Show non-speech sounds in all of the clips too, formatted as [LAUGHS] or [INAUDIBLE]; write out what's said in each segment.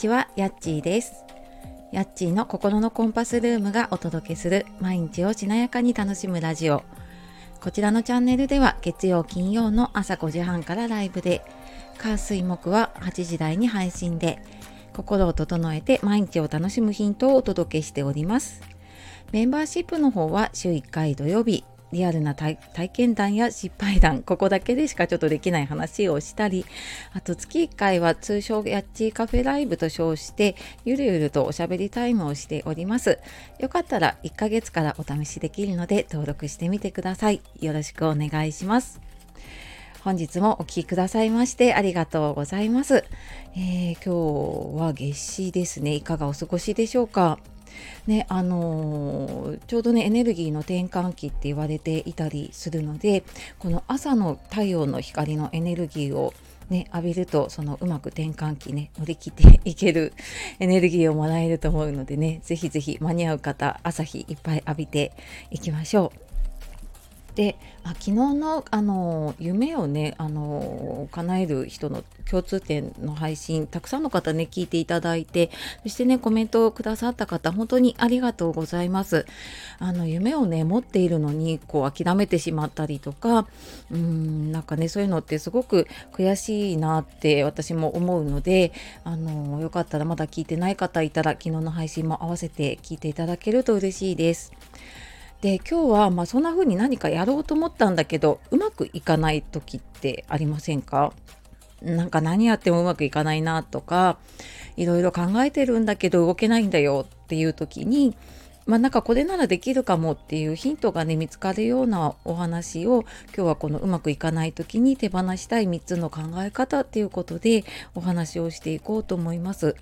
ちは、やっちーです。やっちーの心のコンパスルームがお届けする毎日をしなやかに楽しむラジオ。こちらのチャンネルでは月曜金曜の朝5時半からライブで、火水木は8時台に配信で、心を整えて毎日を楽しむヒントをお届けしております。メンバーシップの方は週1回土曜日リアルな体験談や失敗談、ここだけでしかちょっとできない話をしたり、あと月1回は通称ヤッチーカフェライブと称して、ゆるゆるとおしゃべりタイムをしております。よかったら1ヶ月からお試しできるので登録してみてください。よろしくお願いします。本日もお聴きくださいましてありがとうございます、えー、今日は夏至ですね。いかがお過ごしでしょうか？ねあの、ちょうどねエネルギーの転換期って言われていたりするのでこの朝の太陽の光のエネルギーをね、浴びるとそのうまく転換期ね乗り切っていける [LAUGHS] エネルギーをもらえると思うのでねぜひぜひ間に合う方朝日いっぱい浴びていきましょう。であ昨日のあの夢をねあの叶える人の共通点の配信たくさんの方ね聞いていただいてそしてねコメントをくださった方本当にありがとうございます。あの夢をね持っているのにこう諦めてしまったりとかうんなんかねそういうのってすごく悔しいなって私も思うのであのよかったらまだ聞いてない方いたら昨日の配信も合わせて聞いていただけると嬉しいです。で今日はまあそんな風に何かやろうと思ったんだけどうまくいかない時ってありませんか？なんか何やってもうまくいかないなとかいろいろ考えてるんだけど動けないんだよっていう時にまあなんかこれならできるかもっていうヒントがね見つかるようなお話を今日はこのうまくいかない時に手放したい3つの考え方っていうことでお話をしていこうと思います。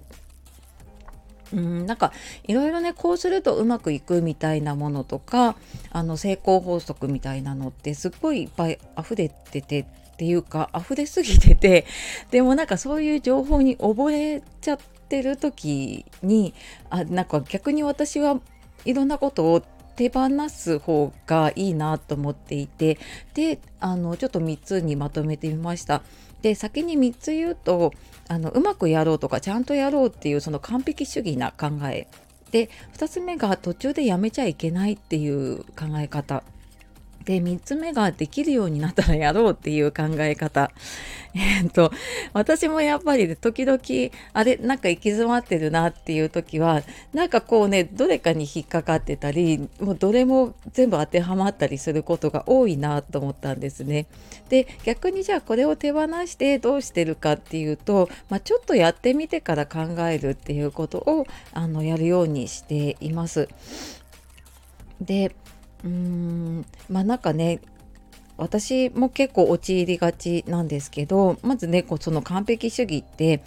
うんなんかいろいろねこうするとうまくいくみたいなものとかあの成功法則みたいなのってすっごいいっぱい溢れててっていうか溢れすぎてて [LAUGHS] でもなんかそういう情報に溺れちゃってる時にあなんか逆に私はいろんなことを手放す方がいいなと思っていてであのちょっと3つにまとめてみました。で先に3つ言うとあのうまくやろうとかちゃんとやろうっていうその完璧主義な考え。で2つ目が途中でやめちゃいけないっていう考え方。で3つ目ができるようになったらやろうっていう考え方。[LAUGHS] えっと私もやっぱり、時々あれなんか行き詰まってるなっていう時はなんかこうねどれかに引っかかってたりもうどれも全部当てはまったりすることが多いなと思ったんですね。で逆にじゃあこれを手放してどうしてるかっていうと、まあ、ちょっとやってみてから考えるっていうことをあのやるようにしています。でうーんまあなんかね私も結構陥りがちなんですけどまずねこうその完璧主義って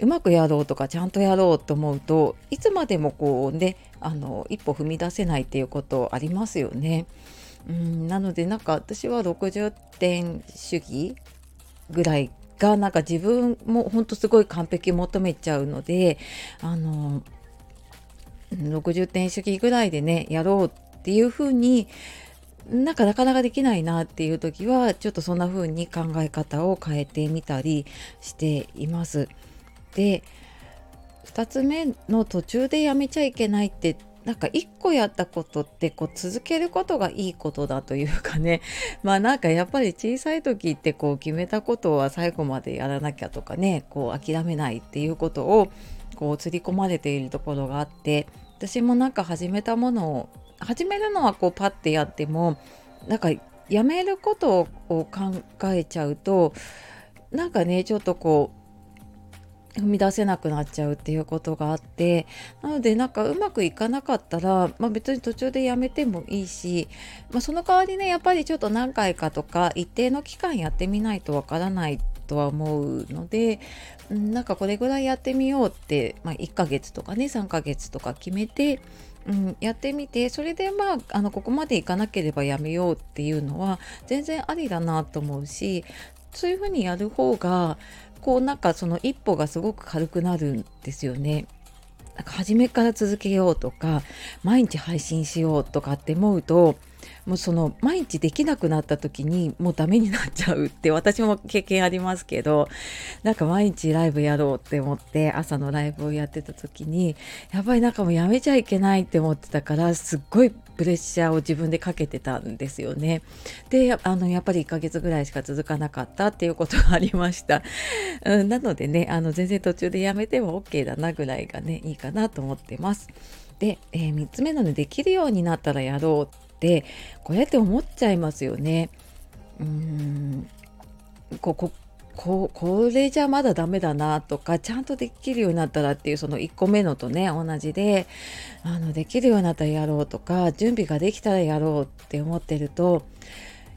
うまくやろうとかちゃんとやろうと思うといつまでもこうねあの一歩踏み出せないっていうことありますよね。うんなのでなんか私は60点主義ぐらいがなんか自分もほんとすごい完璧求めちゃうのであの60点主義ぐらいでねやろうっていうふうになんかなかなかできないなっていう時はちょっとそんな風に考え方を変えてみたりしています。で2つ目の途中でやめちゃいけないってなんか1個やったことってこう続けることがいいことだというかね [LAUGHS] まあなんかやっぱり小さい時ってこう決めたことは最後までやらなきゃとかねこう諦めないっていうことをこう刷り込まれているところがあって私もなんか始めたものを始めるのはこうパッてやってもなんかやめることを考えちゃうとなんかねちょっとこう踏み出せなくなっちゃうっていうことがあってなのでなんかうまくいかなかったら、まあ、別に途中でやめてもいいし、まあ、その代わりねやっぱりちょっと何回かとか一定の期間やってみないとわからないとは思うのでなんかこれぐらいやってみようって、まあ、1ヶ月とかね3ヶ月とか決めてうん、やってみてそれでまああのここまでいかなければやめようっていうのは全然ありだなと思うしそういうふうにやる方がこうなんかその一歩がすごく軽くなるんですよね。なんか初めから続けようとか毎日配信しようとかって思うともうその毎日できなくなった時にもうダメになっちゃうって私も経験ありますけどなんか毎日ライブやろうって思って朝のライブをやってた時にやっぱりなんかもうやめちゃいけないって思ってたからすっごいプレッシャーを自分でかけてたんですよね。であのやっぱり1ヶ月ぐらいしか続かなかったっていうことがありました。うん、なのでねあの全然途中でやめても OK だなぐらいがねいいかなと思ってます。で、えー、3つ目のねできるようになったらやろうってこれって思っちゃいますよね。うーんここここれじゃまだダメだなとかちゃんとできるようになったらっていうその1個目のとね同じであのできるようになったらやろうとか準備ができたらやろうって思ってると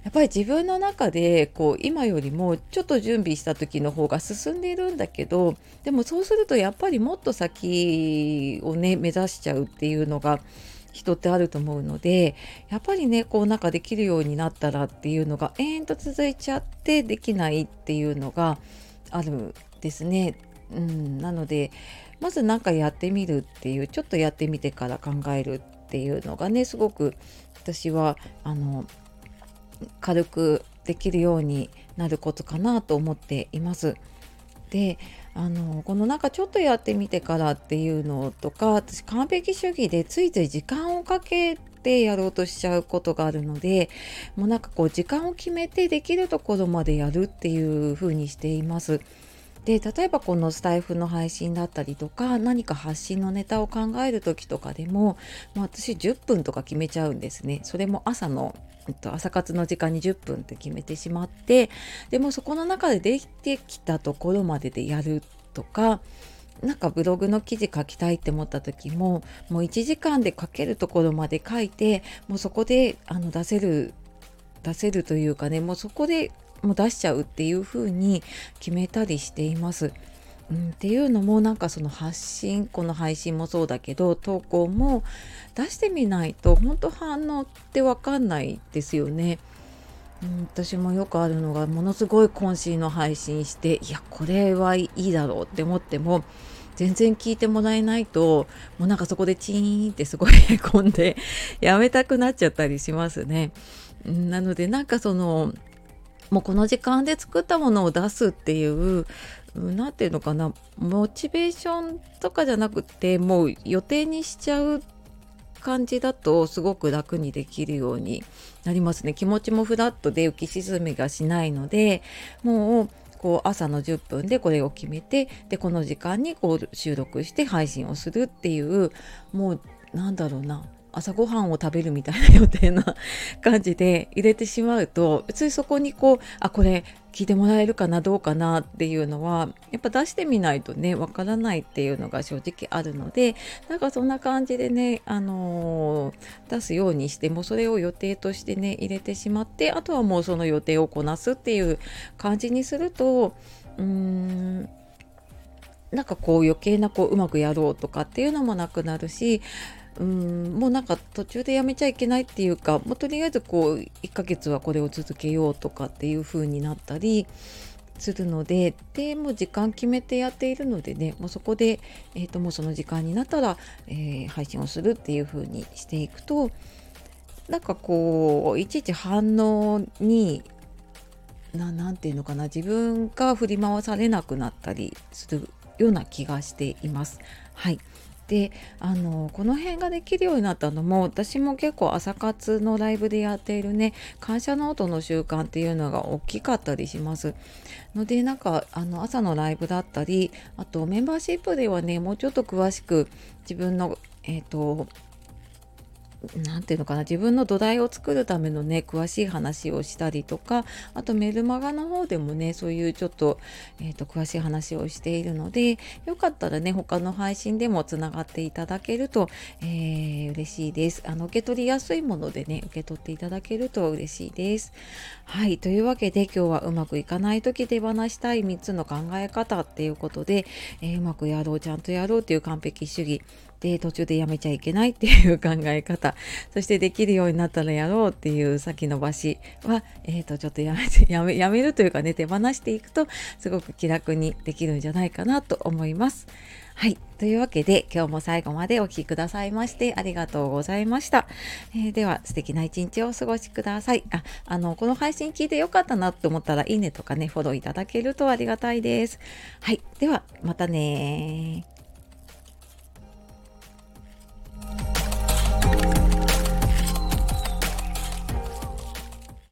やっぱり自分の中でこう今よりもちょっと準備した時の方が進んでいるんだけどでもそうするとやっぱりもっと先をね目指しちゃうっていうのが人ってあると思うのでやっぱりねこうなんかできるようになったらっていうのが延々と続いちゃってできないっていうのがあるですね。うん、なのでまず何かやってみるっていうちょっとやってみてから考えるっていうのがねすごく私はあの軽くできるようになることかなと思っています。であのこのなんかちょっとやってみてからっていうのとか私完璧主義でついつい時間をかけてやろうとしちゃうことがあるのでもうなんかこう時間を決めてできるところまでやるっていう風にしています。で例えばこのスタイフの配信だったりとか何か発信のネタを考える時とかでももう私10分とか決めちゃうんですね。それも朝の朝活の時間に10分って決めてしまってでもそこの中でできてきたところまででやるとかなんかブログの記事書きたいって思った時ももう1時間で書けるところまで書いてもうそこであの出せる出せるというかねもうそこでもう出しちゃうっていう風に決めたりしています。うん、っていうのもなんかその発信この配信もそうだけど投稿も出してみないと本当反応って分かんないですよね。うん、私もよくあるのがものすごい渾身の配信していやこれはいいだろうって思っても全然聞いてもらえないともうなんかそこでチーンってすごいへこんでやめたくなっちゃったりしますね。なのでなんかそのもうこの時間で作ったものを出すっていう何て言うのかなモチベーションとかじゃなくてもう予定にしちゃう感じだとすごく楽にできるようになりますね。気持ちもフラットで浮き沈みがしないのでもうこう朝の10分でこれを決めてでこの時間にこう収録して配信をするっていうもうなんだろうな。朝ごはんを食べるみたいな予定な感じで入れてしまうと別にそこにこうあこれ聞いてもらえるかなどうかなっていうのはやっぱ出してみないとねわからないっていうのが正直あるのでなんかそんな感じでね、あのー、出すようにしてもそれを予定としてね入れてしまってあとはもうその予定をこなすっていう感じにするとうーんなんかこう余計なこううまくやろうとかっていうのもなくなるしうんもうなんか途中でやめちゃいけないっていうかもうとりあえずこう1ヶ月はこれを続けようとかっていう風になったりするのででもう時間決めてやっているのでねもうそこで、えー、ともうその時間になったら、えー、配信をするっていう風にしていくとなんかこういちいち反応に何て言うのかな自分が振り回されなくなったりするような気がしています。はいであのこの辺ができるようになったのも私も結構朝活のライブでやっているね感謝ノートの習慣っていうのが大きかったりします。のでなんかあの朝のライブだったりあとメンバーシップではねもうちょっと詳しく自分のえっ、ー、と何て言うのかな自分の土台を作るためのね詳しい話をしたりとかあとメルマガの方でもねそういうちょっと,、えーと、詳しい話をしているのでよかったらね他の配信でもつながっていただけると、えー、嬉しいです。あの受け取りやすいものでね受け取っていただけると嬉しいです。はいというわけで今日はうまくいかない時手放したい3つの考え方っていうことで、えー、うまくやろうちゃんとやろうという完璧主義で途中でやめちゃいけないっていう考え方そしてできるようになったらやろうっていう先延ばしは、えー、とちょっとやめて [LAUGHS] やめやめるというかね手放していくとすごく気楽にできるんじゃないかなと思います。はい。というわけで、今日も最後までお聴きくださいましてありがとうございました。えー、では、素敵な一日をお過ごしください。あ、あの、この配信聞いてよかったなと思ったら、いいねとかね、フォローいただけるとありがたいです。はい。では、またね